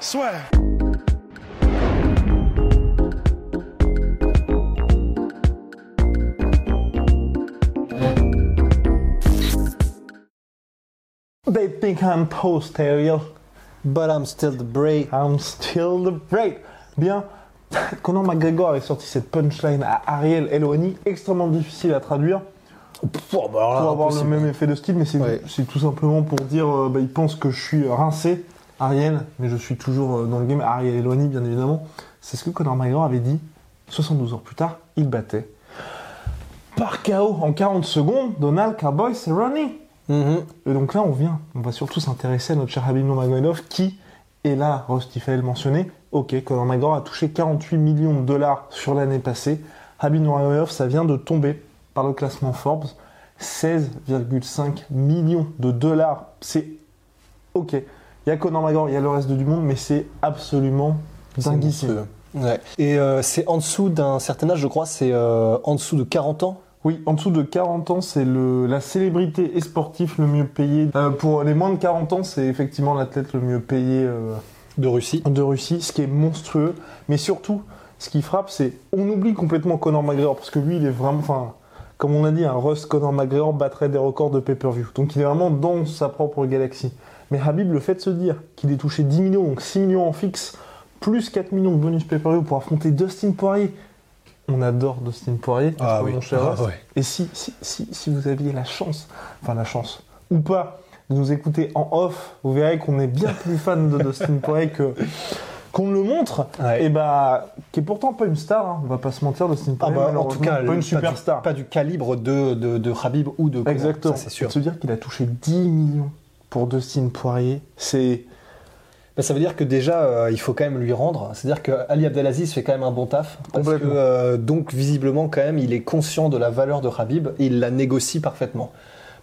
Soit. They think I'm posterior, But I'm still the brave. I'm still the break. Bien, Conor McGregor avait sorti cette punchline à Ariel Elwani, extrêmement difficile à traduire Bah là, pour avoir le même effet de style, mais c'est Ouais. c'est tout simplement pour dire, euh, bah, il pense que je suis rincé, Ariel, mais je suis toujours euh, dans le game, Ariel Elwani bien évidemment. C'est ce que Conor McGregor avait dit 72 heures plus tard, il battait. Par KO en 40 secondes, Donald Cowboy Cerrone. Mhm. Et donc là, on vient, on va surtout s'intéresser à notre cher Habib Nurmagomedov qui est là, Rusty Fael mentionné. Ok, Conor McGregor a touché 48 millions de dollars sur l'année passée. Habib Nurmagomedov, ça vient de tomber par le classement Forbes. 16,5 millions de dollars. C'est ok. Il y a Conor McGregor, il y a le reste du monde, mais c'est absolument dinguissime. Ouais. Et euh, c'est en dessous d'un certain âge, je crois, c'est euh, en dessous de 40 ans. Oui, en dessous de 40 ans, c'est le, la célébrité et sportif le mieux payé. Euh, pour les moins de 40 ans, c'est effectivement l'athlète le mieux payé de Russie. de Russie, ce qui est monstrueux. Mais surtout, ce qui frappe, c'est on oublie complètement Conor McGregor parce que lui, il est vraiment, enfin, comme on a dit, un Rust Conor McGregor battrait des records de pay-per-view. Donc il est vraiment dans sa propre galaxie. Mais Habib, le fait de se dire qu'il ait touché 10 millions, donc 6 millions en fixe, plus 4 millions de bonus pay-per-view pour affronter Dustin Poirier. On adore Dustin Poirier, Ah oui. mon cher Ah ouais. Et si, si, si, si vous aviez la chance, enfin la chance, ou pas, de nous écouter en off, vous verrez qu'on est bien plus fan de Dustin Poirier que qu'on le montre. Ouais. Et bah, qui est pourtant pas une star, hein, on va pas se mentir, Dustin Ah Poirier. bah, en malheureusement, tout cas, pas une du- superstar. Pas du, calibre de, de, de Khabib ou de Exactement. ça c'est sûr. De se dire qu'il a touché 10 millions pour Dustin Poirier, c'est. Bah, ça veut dire que déjà, euh, il faut quand même lui rendre. C'est-à-dire que Ali Abdelaziz fait quand même un bon taf. Parce que, euh, donc, visiblement, quand même, il est conscient de la valeur de Khabib et il la négocie parfaitement.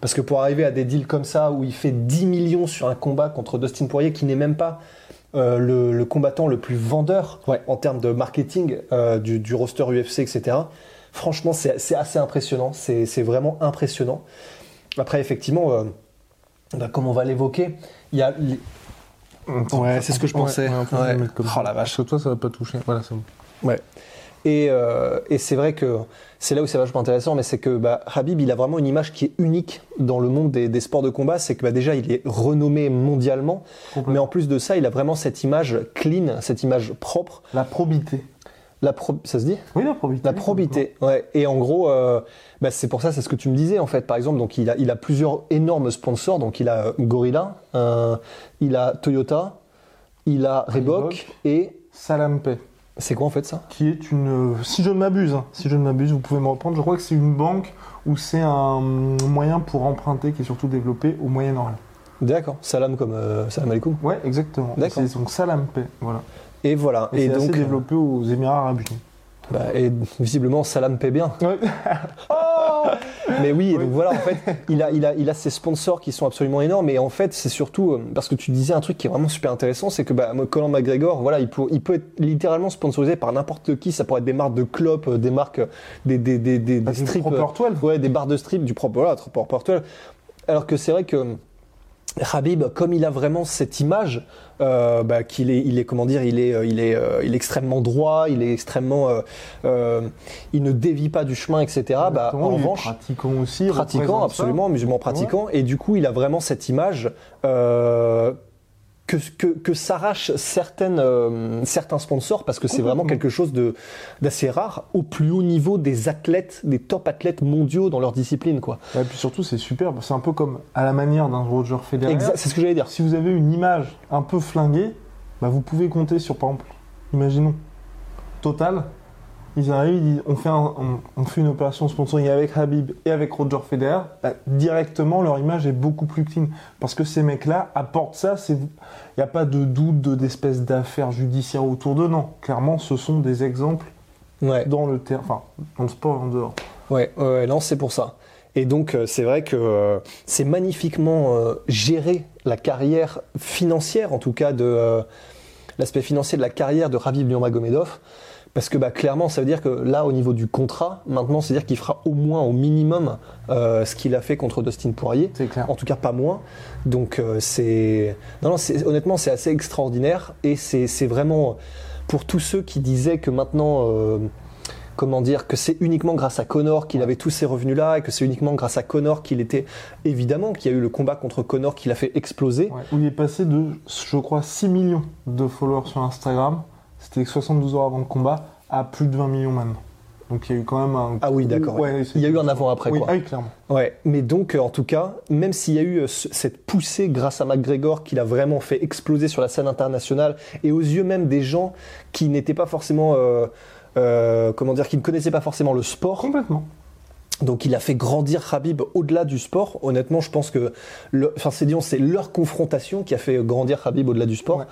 Parce que pour arriver à des deals comme ça, où il fait 10 millions sur un combat contre Dustin Poirier, qui n'est même pas euh, le, le combattant le plus vendeur en termes de marketing euh, du, du roster UFC, etc., franchement, c'est assez impressionnant. C'est vraiment impressionnant. Après, effectivement, euh, bah, comme on va l'évoquer, il y a... les- Ouais, c'est ce que je pensais. Ouais, Ouais. Oh la vache. Parce que toi, ça va pas toucher. Voilà, c'est bon. Ouais. Et, euh, et c'est vrai que c'est là où c'est vachement intéressant, mais c'est que bah, Habib, il a vraiment une image qui est unique dans le monde des, des sports de combat. C'est que bah, déjà, il est renommé mondialement, mais en plus de ça, il a vraiment cette image clean, cette image propre. La probité. La pro- ça se dit? Oui, la probité. La probité, ouais. Et en gros, euh, bah, c'est pour ça, c'est ce que tu me disais en fait. Par exemple, donc il a, il a plusieurs énormes sponsors. Donc il a euh, Gorilla, euh, il a Toyota, il a Reebok, Reebok. et Salampay. C'est quoi en fait ça qui est une, euh, si je ne m'abuse, hein, si je ne m'abuse, vous pouvez me reprendre, je crois que c'est une banque ou c'est un moyen pour emprunter qui est surtout développé au Moyen-Orient. D'accord. Salam comme euh, salam alaikum. Ouais, exactement. D'accord. C'est donc Salampay, voilà. Et voilà. Et, Et, donc, assez développé aux Émirats Arabes Unis. bah, et visiblement, Salam paie bien. Ouais. Mais oui, et donc voilà, en fait, il a, il, a, il a ses sponsors qui sont absolument énormes. Et en fait, c'est surtout euh, parce que tu disais un truc qui est vraiment super intéressant, c'est que bah, Conor McGregor, voilà, il peut, il peut être littéralement sponsorisé par n'importe qui. Ça pourrait être des marques de clopes, euh, des marques, euh, des, des, des, des, Bah, des strips, Proper 12. ouais, des barres de strip, du propre, voilà, propre. Alors que c'est vrai que Habib, comme il a vraiment cette image, euh, bah, qu'il est, il est, comment dire, il est, euh, il est, euh, il est extrêmement droit, il est extrêmement, euh, euh, il ne dévie pas du chemin, etc. Bah, en revanche, pratiquant aussi. pratiquant, absolument, musulman pratiquant, et du coup, il a vraiment cette image euh, que, que, que s'arrachent certaines, euh, certains sponsors, parce que c'est vraiment quelque chose de, d'assez rare, au plus haut niveau des athlètes, des top athlètes mondiaux dans leur discipline. Quoi. Et puis surtout, c'est superbe. C'est un peu comme à la manière d'un Roger Federer. C'est ce que j'allais dire. Si vous avez une image un peu flinguée, bah, vous pouvez compter sur, par exemple, imaginons, Total. Ils arrivent, ils disent, on fait, un- on, on fait une opération sponsoring avec Habib et avec Roger Federer. bah, directement, leur image est beaucoup plus clean. Parce que ces mecs-là apportent ça. Il n'y a pas de doute de- d'espèces d'affaires judiciaires autour d'eux. Non, clairement, ce sont des exemples Ouais. dans le terrain, enfin, dans le sport et en dehors. Ouais, ouais, non, c'est pour ça. Et donc, euh, c'est vrai que euh, c'est magnifiquement euh, géré la carrière financière, en tout cas de euh, l'aspect financier de la carrière de Rabib Nurmagomedov. Parce que bah, clairement, ça veut dire que là, au niveau du contrat, maintenant, c'est-à-dire qu'il fera au moins, au minimum, euh, ce qu'il a fait contre Dustin Poirier. C'est clair. En tout cas, pas moins. Donc, euh, c'est. Non, non, honnêtement, c'est assez extraordinaire. Et c'est c'est vraiment. Pour tous ceux qui disaient que maintenant. euh, comment dire, que c'est uniquement grâce à Connor qu'il avait tous ces revenus-là et que c'est uniquement grâce à Connor qu'il était. Évidemment qu'il y a eu le combat contre Connor qui l'a fait exploser. Ouais, où il est passé de, je crois, 6 millions de followers sur Instagram, c'était 72 heures avant le combat, à plus de 20 millions maintenant. Donc il y a eu quand même un. Ah oui, d'accord. Ouais, Il y a eu un avant-après, Oui, quoi. ah oui, clairement. Ouais, mais donc euh, en tout cas, même s'il y a eu euh, ce- cette poussée grâce à McGregor qui l'a vraiment fait exploser sur la scène internationale et aux yeux même des gens qui n'étaient pas forcément, euh, euh, comment dire, qui ne connaissaient pas forcément le sport, Complètement. Donc il a fait grandir Khabib au-delà du sport. Honnêtement, je pense que, le, enfin c'est disons, c'est leur confrontation qui a fait grandir Khabib au-delà du sport. Ouais.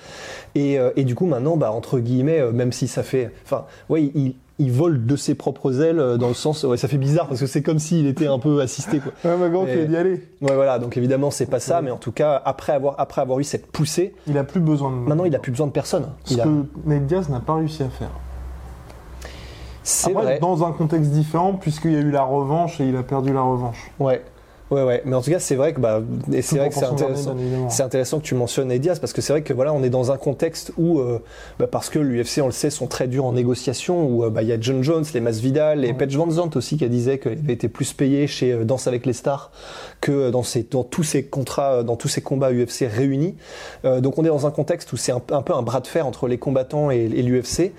Et, euh, et du coup maintenant, bah, entre guillemets, euh, même si ça fait, enfin, ouais, il, il vole de ses propres ailes euh, dans le sens, ouais, ça fait bizarre parce que c'est comme s'il était un peu assisté, quoi. Ouais, mais grand, Et- tu as d'y aller. Ouais, voilà. Donc évidemment, c'est pas ça, mais en tout cas, après avoir, après avoir eu cette poussée, Il a plus besoin de. maintenant il a plus besoin de personne. Ce Il a- que Nate Diaz n'a pas réussi à faire. C'est vrai. dans un contexte différent, puisqu'il y a eu la revanche et il a perdu la revanche. Ouais. Ouais, ouais. Mais en tout cas, c'est vrai que, bah, et c'est vrai que c'est intéressant. C'est intéressant que tu mentionnes Nate Diaz parce que c'est vrai que voilà, on est dans un contexte où, euh, bah, parce que l'UFC, on le sait, sont très durs en négociation, où euh, bah, il y a John Jones, les Masvidal, les Ouais. Paige Van Zandt aussi qui disait qu'il avait été plus payé chez euh, Danse avec les stars que euh, dans, dans tous ces contrats, dans tous ces combats UFC réunis. Donc on est dans un contexte où c'est un, un peu un bras de fer entre les combattants et, et l'UFC.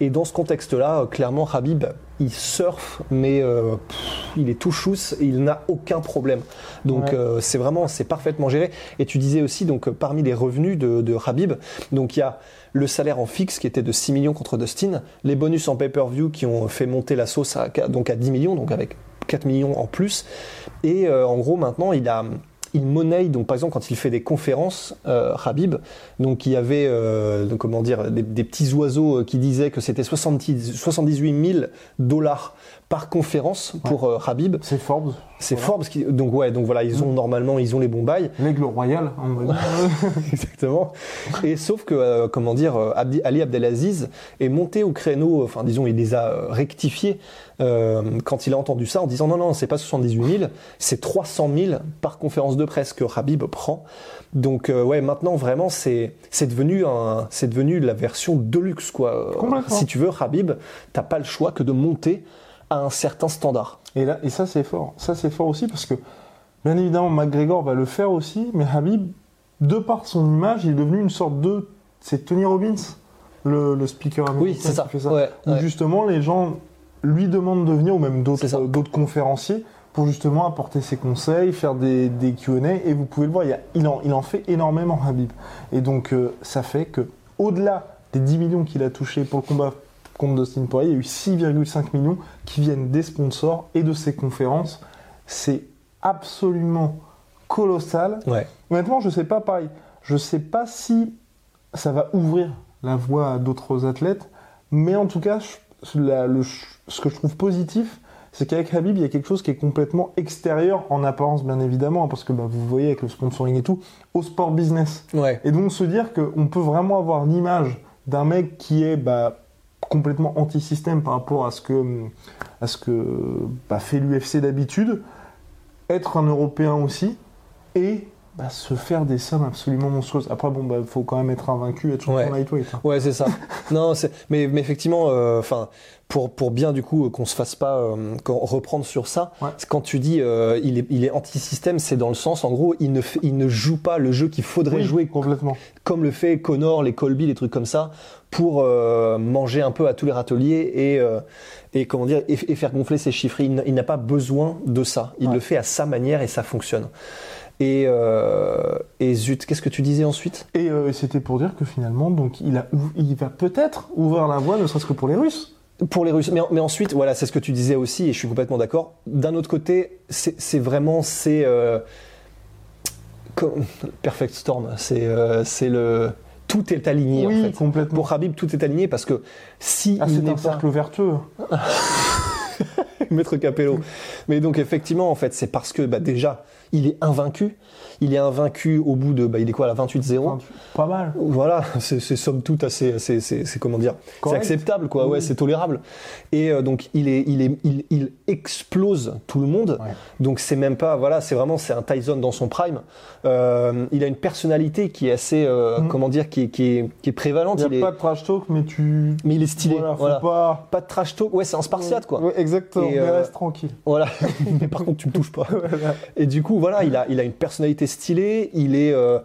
Et dans ce contexte-là, clairement, Habib, il surfe, mais euh, pff, il est tout chousse et il n'a aucun problème. Donc Ouais. euh, c'est vraiment, c'est parfaitement géré. Et tu disais aussi, donc euh, parmi les revenus de, de Habib, donc il y a le salaire en fixe qui était de 6 millions contre Dustin, les bonus en pay-per-view qui ont fait monter la sauce à, donc à 10 millions, donc avec 4 millions en plus. Et euh, en gros, maintenant, il a il monnaie, donc par exemple quand il fait des conférences, euh, Habib, donc il y avait euh, comment dire des, des petits oiseaux euh, qui disaient que c'était 70 78 000 dollars par conférence pour euh, Habib. C'est Forbes. C'est Voilà. parce qu'ils donc ouais donc voilà ils ont normalement ils ont les bons bails L'aigle royal, va dire. exactement et sauf que euh, comment dire euh, Abdi- Ali Abdelaziz est monté au créneau enfin disons il les a euh, rectifiés euh, quand il a entendu ça en disant non non c'est pas 78 000 c'est 300 000 par conférence de presse que Habib prend donc euh, ouais maintenant vraiment c'est c'est devenu un c'est devenu la version deluxe quoi Complètement. si tu veux Habib t'as pas le choix que de monter à un certain standard Et, là, et ça, c'est fort. Ça, c'est fort aussi parce que, bien évidemment, McGregor va le faire aussi, mais Habib, de par son image, il est devenu une sorte de. C'est Tony Robbins, le, le speaker américain. oui c'est ça, qui fait ça. Ouais, Où ouais. justement, les gens lui demandent de venir, ou même d'autres euh, d'autres conférenciers, pour justement apporter ses conseils, faire des, des QA. Et vous pouvez le voir, il, y a- il, en, il en fait énormément, Habib. Et donc, euh, ça fait que, au-delà des 10 millions qu'il a touchés pour le combat contre Dustin Poirier, il y a eu 6,5 millions qui viennent des sponsors et de ses conférences. C'est absolument colossal. ouais. Honnêtement, je sais pas pareil. Je sais pas si ça va ouvrir la voie à d'autres athlètes, mais en tout cas, je- la- le- ce que je trouve positif, c'est qu'avec Habib, il y a quelque chose qui est complètement extérieur, en apparence bien évidemment, hein, parce que bah, vous voyez avec le sponsoring et tout, au sport business. ouais. Et donc se dire qu'on peut vraiment avoir l'image d'un mec qui est bah, complètement anti-système par rapport à ce que, à ce que bah, fait l'UFC d'habitude, être un Européen aussi, et bah, se faire des sommes absolument monstrueuses. Après, bon, bah, faut quand même être invaincu, être champion Ouais. lightweight. hein. Ouais, c'est ça. non, c'est- mais, mais effectivement, euh, enfin, pour, pour bien du coup qu'on se fasse pas euh, reprendre sur ça, Ouais. quand tu dis euh, il est, il est anti-système, c'est dans le sens, en gros, il ne, il ne joue pas le jeu qu'il faudrait Oui, jouer complètement. comme le fait Connor, les Colby, les trucs comme ça, pour euh, manger un peu à tous les râteliers et, euh, et comment dire et, et faire gonfler ses chiffres. Il, n'a pas besoin de ça. Il Ouais. le fait à sa manière et ça fonctionne. Et, euh, et zut, qu'est-ce que tu disais ensuite? Et euh, c'était pour dire que finalement, donc, il, a, ouv- il va peut-être ouvrir la voie, ne serait-ce que pour les Russes. Pour les Russes. Mais, mais ensuite, voilà, c'est ce que tu disais aussi, et je suis complètement d'accord. D'un autre côté, c'est vraiment c'est euh, perfect storm. C'est euh, c'est le tout est aligné oui, en fait. complètement. Pour Habib, tout est aligné parce que si Ah, c'est un pas cercle vertueux. Maître Capello. Mais donc effectivement, en fait, c'est parce que bah, déjà, il est invaincu. Il est invaincu au bout de, bah, il est quoi, à la 28-0 Enfin, tu- pas mal. Voilà, c'est somme toute assez, c'est comment dire, c'est acceptable quoi, ouais, c'est tolérable. Et euh, donc il est, il est, il, il explose tout le monde. Ouais. Donc c'est même pas, voilà, c'est vraiment, c'est un Tyson dans son prime. Euh, il a une personnalité qui est assez, euh, Mm. comment dire, qui est, qui est, qui est prévalente. Il n'y a pas de trash talk, mais tu. mais il est stylé. Voilà, Voilà, pas. Pas de trash talk. Ouais, c'est un spartiate quoi. Ouais, exactement, Et, mais reste tranquille. Voilà. mais par contre, tu me touches pas. Voilà. Et du coup, voilà, il a, il a une personnalité stylée. Il est, euh,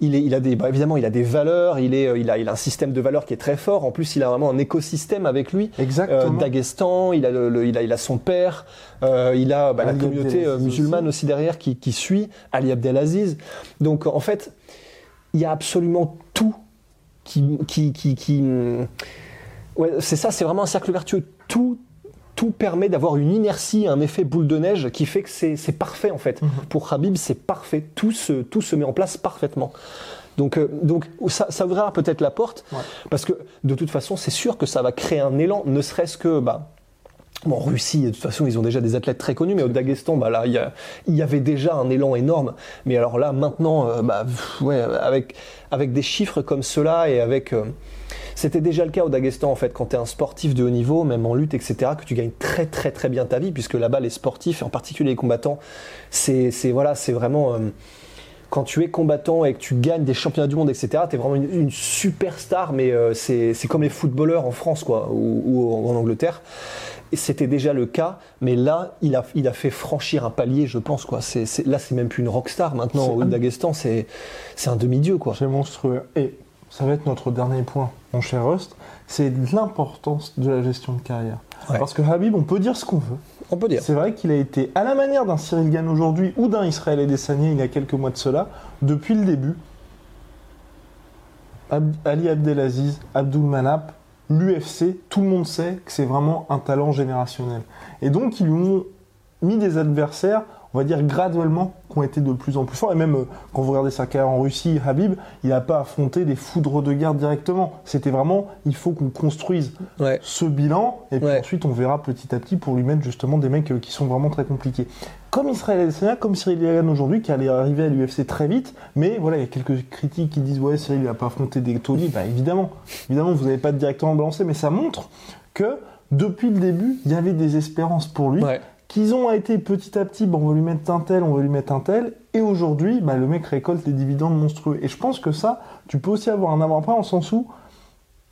il est, il a des, bah, évidemment, il a des valeurs. Il est, euh, il a, il a un système de valeurs qui est très fort. En plus, il a vraiment un écosystème avec lui. Euh, Exactement. Daghestan, il a, le, le- il a, il a son père. euh, il a bah, la Ali communauté euh, Abdelaziz musulmane aussi. aussi derrière qui, qui suit. Ali Abdelaziz. Donc, en fait, il y a absolument tout qui, qui, qui, qui- ouais, c'est ça. C'est vraiment un cercle vertueux. Tout tout permet d'avoir une inertie, un effet boule de neige qui fait que c'est parfait en fait. Mhm. Pour Habib, c'est parfait. Tout se, tout se met en place parfaitement. Donc, euh, donc ça, ça ouvrira peut-être la porte, Ouais. parce que de toute façon, c'est sûr que ça va créer un élan, ne serait-ce que. Bah, Bon, en Russie, de toute façon, ils ont déjà des athlètes très connus, mais au Daghestan, bah là, il y, avait déjà un élan énorme. Mais alors là, maintenant, euh, bah, ouais, avec, avec des chiffres comme cela et avec. euh, c'était déjà le cas au Daghestan, en fait, quand tu es un sportif de haut niveau, même en lutte, etc., que tu gagnes très, très, très bien ta vie, puisque là-bas, les sportifs, et en particulier les combattants, c'est c'est- voilà, c'est vraiment. euh, quand tu es combattant et que tu gagnes des championnats du monde, etc., tu es vraiment une, une superstar, mais euh, c'est comme les footballeurs en France, quoi, ou, ou en Angleterre. Et c'était déjà le cas, mais là, il a, il a fait franchir un palier, je pense, quoi. Là, c'est même plus une rockstar maintenant. Au un- Daghestan, c'est un demi-dieu. C'est monstrueux. Et ça va être notre dernier point, mon cher Rust, c'est l'importance de la gestion de carrière. Ouais. Parce que Habib, on peut dire ce qu'on veut. On peut dire. C'est vrai qu'il a été, à la manière d'un Cyril Gann aujourd'hui ou d'un Israël Adesanya il y a quelques mois de cela, depuis le début, Ali Abdelaziz, Abdul Manap, l'UFC, tout le monde sait que c'est vraiment un talent générationnel. Et donc ils lui ont mis des adversaires, on va dire graduellement, qui ont été de plus en plus forts. Et même euh, quand vous regardez sa carrière en Russie, Habib, il n'a pas affronté des foudres de guerre directement. C'était vraiment, il faut qu'on construise Ouais. ce bilan, et puis Ouais. ensuite on verra petit à petit pour lui mettre justement des mecs euh, qui sont vraiment très compliqués. Comme Israël Adesanya, comme Cyril Gann aujourd'hui, qui allait arriver à l'UFC très vite, mais voilà, il y a quelques critiques qui disent ouais Cyril il n'a pas affronté des Tony, bah évidemment, évidemment vous n'avez pas directement balancé, mais ça montre que depuis le début, il y avait des espérances pour lui, Ouais. Qu'ils ont été petit à petit, bon, on va lui mettre un tel, on va lui mettre un tel, et aujourd'hui, bah, le mec récolte des dividendes monstrueux. Et je pense que ça, tu peux aussi avoir un avant-après en sens où,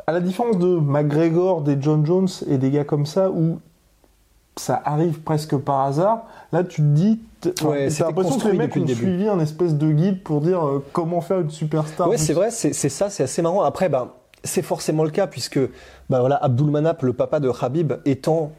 à la différence de McGregor, des John Jones et des gars comme ça, où ça arrive presque par hasard, là tu te dis, t- enfin, Ouais, t'as l'impression que les mecs ont le suivi un espèce de guide pour dire euh, comment faire une superstar. Ouais, c'est vrai, c'est c'est ça, c'est assez marrant. Après, bah, c'est forcément le cas, puisque bah, voilà, Abdul Manap, le papa de Habib, étant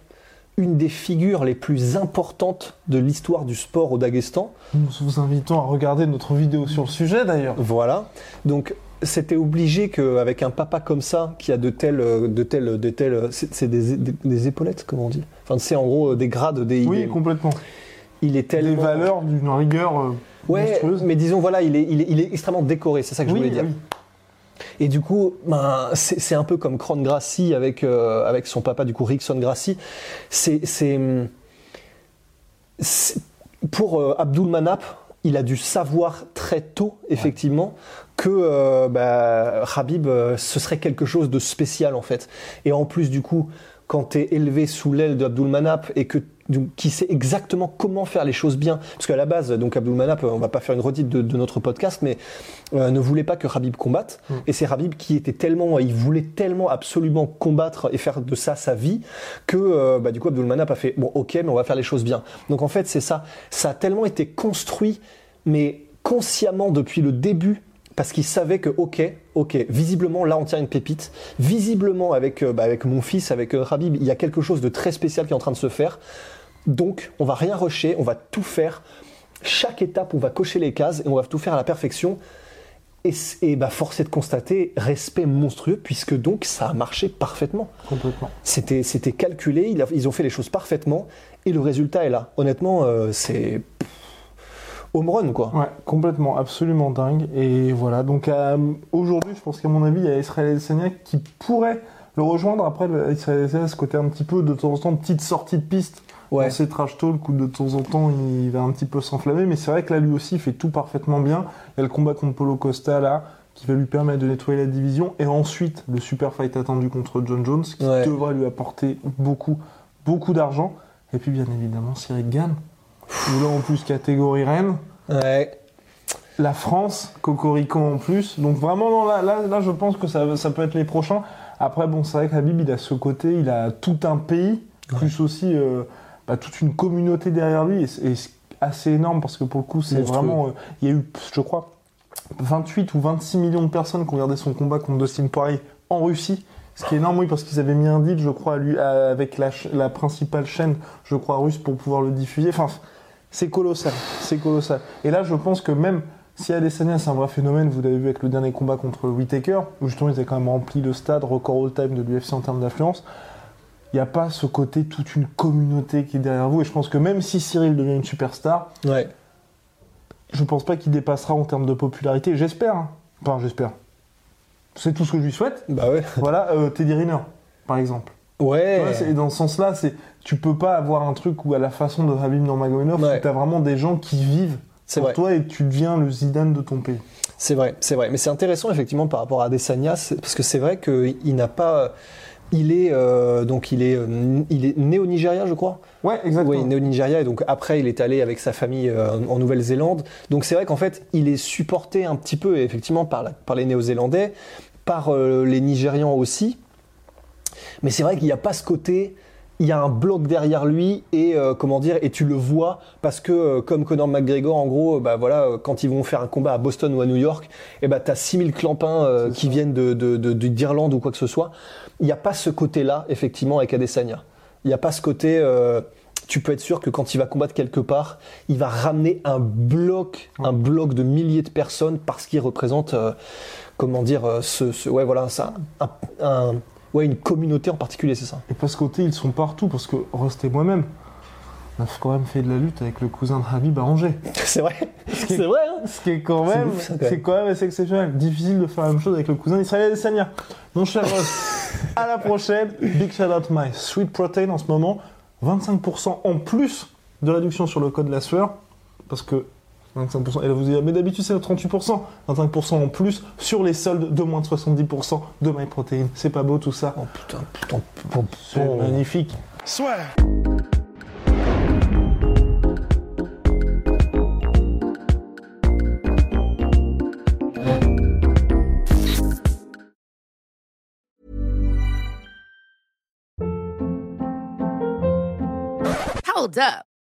une des figures les plus importantes de l'histoire du sport au Daghestan. Nous vous invitons à regarder notre vidéo sur le sujet d'ailleurs. Voilà. Donc, c'était obligé qu'avec un papa comme ça, qui a de telles, euh, de telles, de telles, euh, c'est des, des, des épaulettes, comment on dit Enfin, c'est en gros euh, des grades, des, Oui, des- complètement. il est tellement. Des valeurs d'une rigueur euh, Ouais, monstrueuse. mais disons voilà, il est, il est, il est extrêmement décoré, c'est ça que je Oui, voulais dire. oui. Et du coup, ben, c'est un peu comme Cron Grassi avec, euh, avec son papa, du coup, Rickson Grassi. C'est, pour euh, Abdul il a dû savoir très tôt, effectivement, que euh, bah, Habib, euh, ce serait quelque chose de spécial, en fait. Et en plus, du coup, quand tu es élevé sous l'aile d'Abdul Manap et que donc, qui sait exactement comment faire les choses bien. Parce qu'à la base, donc Abdulmanap, on va pas faire une redite de, de notre podcast, mais euh, ne voulait pas que Habib combatte. Mm. Et c'est Habib qui était tellement, il voulait tellement absolument combattre et faire de ça sa vie que euh, bah, du coup Abdulmanap a fait bon ok, mais on va faire les choses bien. Donc en fait c'est ça, ça a tellement été construit, mais consciemment depuis le début parce qu'il savait que ok, ok, visiblement là on tient une pépite, visiblement avec euh, bah, avec mon fils, avec euh, Habib, il y a quelque chose de très spécial qui est en train de se faire. Donc on va rien rusher, on va tout faire. Chaque étape, on va cocher les cases et on va tout faire à la perfection. Et, et bah, force est de constater respect monstrueux puisque donc ça a marché parfaitement. Complètement. C'était c'était calculé, ils ont fait les choses parfaitement et le résultat est là. Honnêtement, euh, c'est home run quoi. Ouais, complètement, absolument dingue. Et voilà, donc euh, aujourd'hui, je pense qu'à mon avis, il y a Israël Adesanya qui pourrait le rejoindre. Après, Israël Adesanya, ce côté un petit peu de temps en temps, petite sortie de piste Ouais. dans ses trash talk où de temps en temps il va un petit peu s'enflammer. Mais c'est vrai que là, lui aussi, il fait tout parfaitement bien. Il y a le combat contre Polo Costa là qui va lui permettre de nettoyer la division. Et ensuite, le super fight attendu contre John Jones qui Ouais. devrait lui apporter beaucoup, beaucoup d'argent. Et puis, bien évidemment, Cyril Gann. Où là, en plus, catégorie reine Ouais. la France, Cocorico en plus. Donc vraiment, non, là, là, là, je pense que ça, ça peut être les prochains. Après, bon, c'est vrai que Habib, il a ce côté, il a tout un pays, plus aussi euh, bah, toute une communauté derrière lui, et c'est et c'est assez énorme parce que pour le coup, c'est Monstrueux. vraiment, euh, il y a eu, je crois, 28 ou 26 millions de personnes qui ont regardé son combat contre Dustin Poirier en Russie. Ce qui est énorme, oui, parce qu'ils avaient mis un deal, je crois, lui, à- avec la, principale chaîne, je crois, russe pour pouvoir le diffuser. Enfin, c'est colossal, c'est colossal. Et là, je pense que même si Adesanya, c'est un vrai phénomène, vous l'avez vu avec le dernier combat contre Whitaker, où justement, ils avaient quand même rempli le stade, record all-time de l'UFC en termes d'affluence, il n'y a pas ce côté, toute une communauté qui est derrière vous. Et je pense que même si Cyril devient une superstar, Ouais. je pense pas qu'il dépassera en termes de popularité. J'espère. hein. Enfin, j'espère. C'est tout ce que je lui souhaite. Bah ouais. Voilà, euh, Teddy Riner, par exemple. Tu Ouais. et dans ce sens-là, c'est tu peux pas avoir un truc où à la façon de Habib Nurmagomedov, Ouais. où t'as vraiment des gens qui vivent pour vrai. toi et tu deviens le Zidane de ton pays. C'est vrai, c'est vrai. Mais c'est intéressant effectivement par rapport à Adesanya, parce que c'est vrai qu'il n'a pas. Il est euh, donc il est il est né au Nigeria, je crois. Ouais, exactement. Oui, né au Nigeria et donc après il est allé avec sa famille euh, en Nouvelle-Zélande. Donc c'est vrai qu'en fait il est supporté un petit peu effectivement par, la- par les Néo-Zélandais, par euh, les Nigérians aussi. Mais c'est vrai qu'il n'y a pas ce côté. Il y a un bloc derrière lui et euh, comment dire et tu le vois parce que euh, comme Conor McGregor en gros euh, bah voilà euh, quand ils vont faire un combat à Boston ou à New York et bah t'as 6000 clampins euh, qui ça. viennent de de- de- d'Irlande ou quoi que ce soit. Il n'y a pas ce côté là effectivement avec Adesanya. Il n'y a pas ce côté euh, tu peux être sûr que quand il va combattre quelque part, il va ramener un bloc, un bloc de milliers de personnes parce qu'il représente, euh, comment dire, ce, ce- ouais voilà, ça, un, un- ouais une communauté en particulier, c'est ça. Et parce côté, ils sont partout, parce que Rust et moi-même, on a quand même fait de la lutte avec le cousin de Habib à Angers. C'est vrai, c'est vrai. Hein Ce qui est quand même, c'est quand même assez exceptionnel. Difficile de faire la même chose avec le cousin d'Israël Adesanya. Mon cher Ross, à la prochaine. Big shout out my sweet protein en ce moment. 25% en plus de réduction sur le code la sueur. Parce que 25%, et là vous allez dire, mais d'habitude c'est 38%. 25% en plus sur les soldes de moins de 70% de my protein. C'est pas beau tout ça. Oh putain, putain, putain, C'est magnifique. Hold up.